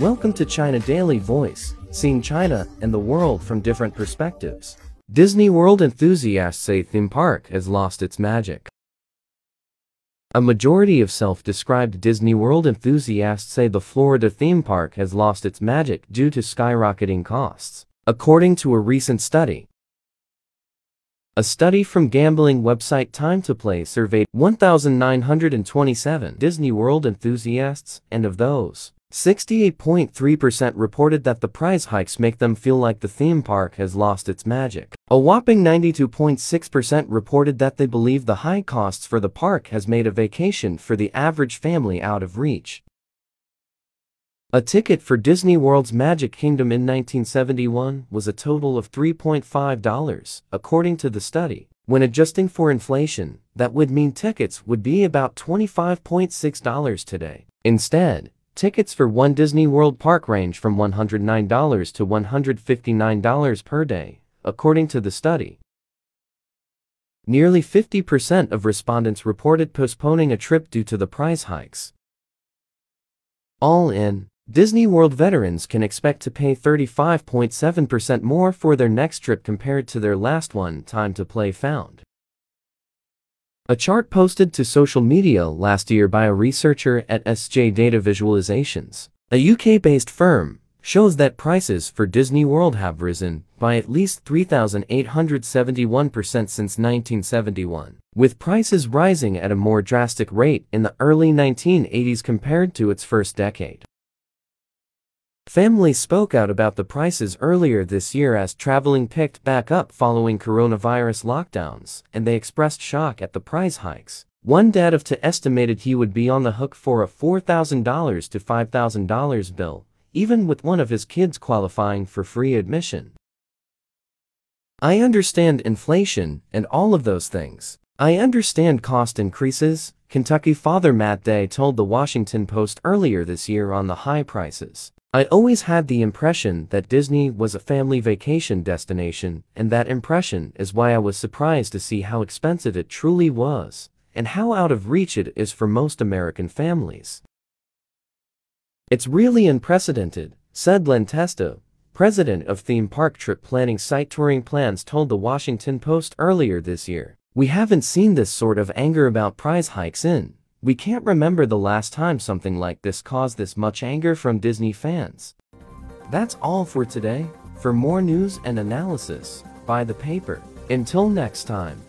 Welcome to China Daily Voice, seeing China and the world from different perspectives. Disney World enthusiasts say theme park has lost its magic. A majority of self-described Disney World enthusiasts say the Florida theme park has lost its magic due to skyrocketing costs, according to a recent study. A study from gambling website Time2play surveyed 1,927 Disney World enthusiasts, and of those, 68.3% reported that the price hikes make them feel like the theme park has lost its magic. A whopping 92.6% reported that they believe the high costs for the park has made a vacation for the average family out of reach. A ticket for Disney World's Magic Kingdom in 1971 was a total of $3.5, according to the study. When adjusting for inflation, that would mean tickets would be about $25.6 today. Instead, tickets for one Disney World park range from $109 to $159 per day, according to the study. Nearly 50% of respondents reported postponing a trip due to the price hikes. All in, Disney World veterans can expect to pay 35.7% more for their next trip compared to their last one, Time2play found. A chart posted to social media last year by a researcher at SJ Data Visualizations, a UK-based firm, shows that prices for Disney World have risen by at least 3,871% since 1971, with prices rising at a more drastic rate in the early 1980s compared to its first decade. Families spoke out about the prices earlier this year as traveling picked back up following coronavirus lockdowns, and they expressed shock at the price hikes. One dad of two estimated he would be on the hook for a $4,000 to $5,000 bill, even with one of his kids qualifying for free admission. I understand inflation and all of those things. I understand cost increases, Kentucky father Matt Day told the Washington Post earlier this year on the high prices. I always had the impression that Disney was a family vacation destination, and that impression is why I was surprised to see how expensive it truly was, and how out of reach it is for most American families. It's really unprecedented, said Len Testa, president of theme park trip planning site Touring Plans told the Washington Post earlier this year. We haven't seen this sort of anger about price hikes in we can't remember the last time something like this caused this much anger from Disney fans. That's all for today. For more news and analysis, buy the paper. Until next time.